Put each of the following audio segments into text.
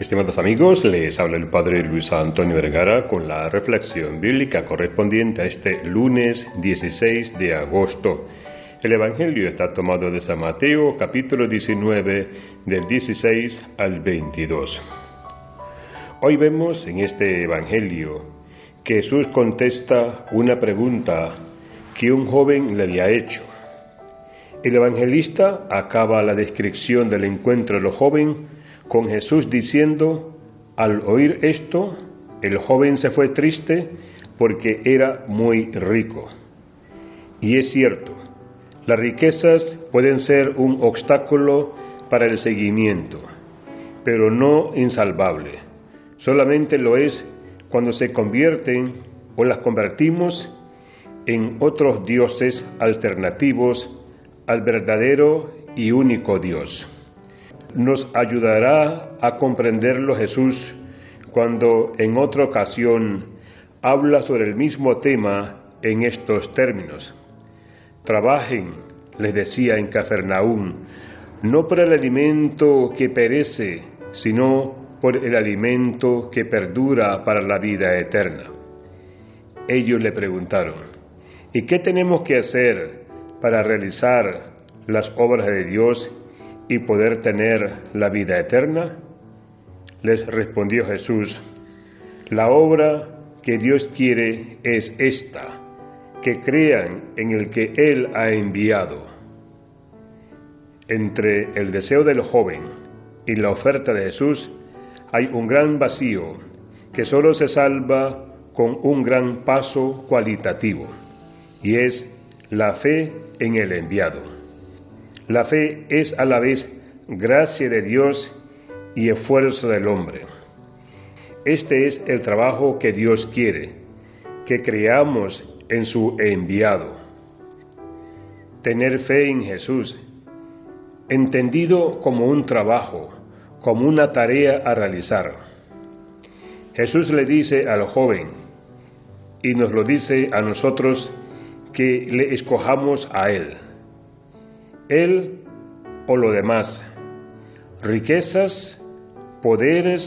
Estimados amigos, les habla el Padre Luis Antonio Vergara con la reflexión bíblica correspondiente a este lunes 16 de agosto. El Evangelio está tomado de San Mateo, capítulo 19, del 16 al 22. Hoy vemos en este Evangelio que Jesús contesta una pregunta que un joven le había hecho. El evangelista acaba la descripción del encuentro de los jóvenes con Jesús diciendo, al oír esto, el joven se fue triste porque era muy rico. Y es cierto, las riquezas pueden ser un obstáculo para el seguimiento, pero no insalvable. Solamente lo es cuando se convierten o las convertimos en otros dioses alternativos al verdadero y único Dios nos ayudará a comprenderlo Jesús cuando en otra ocasión habla sobre el mismo tema en estos términos. Trabajen, les decía en Cafarnaúm, no por el alimento que perece, sino por el alimento que perdura para la vida eterna. Ellos le preguntaron, ¿y qué tenemos que hacer para realizar las obras de Dios y poder tener la vida eterna? Les respondió Jesús, la obra que Dios quiere es esta, que crean en el que Él ha enviado. Entre el deseo del joven y la oferta de Jesús hay un gran vacío que solo se salva con un gran paso cualitativo, y es la fe en el enviado. La fe es a la vez gracia de Dios y esfuerzo del hombre. Este es el trabajo que Dios quiere, que creamos en su enviado. Tener fe en Jesús, entendido como un trabajo, como una tarea a realizar. Jesús le dice al joven, y nos lo dice a nosotros, que le escojamos a Él él o lo demás, riquezas, poderes,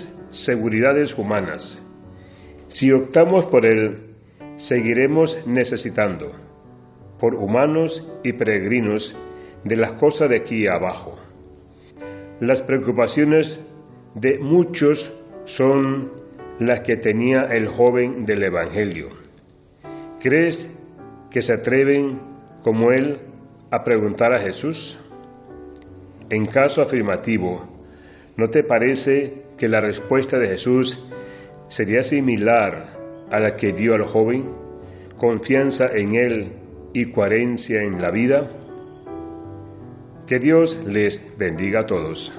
seguridades humanas. Si optamos por Él, seguiremos necesitando, por humanos y peregrinos, de las cosas de aquí abajo. Las preocupaciones de muchos son las que tenía el joven del Evangelio. ¿Crees que se atreven como él a preguntar a Jesús? En caso afirmativo, ¿no te parece que la respuesta de Jesús sería similar a la que dio al joven? Confianza en Él y coherencia en la vida. Que Dios les bendiga a todos.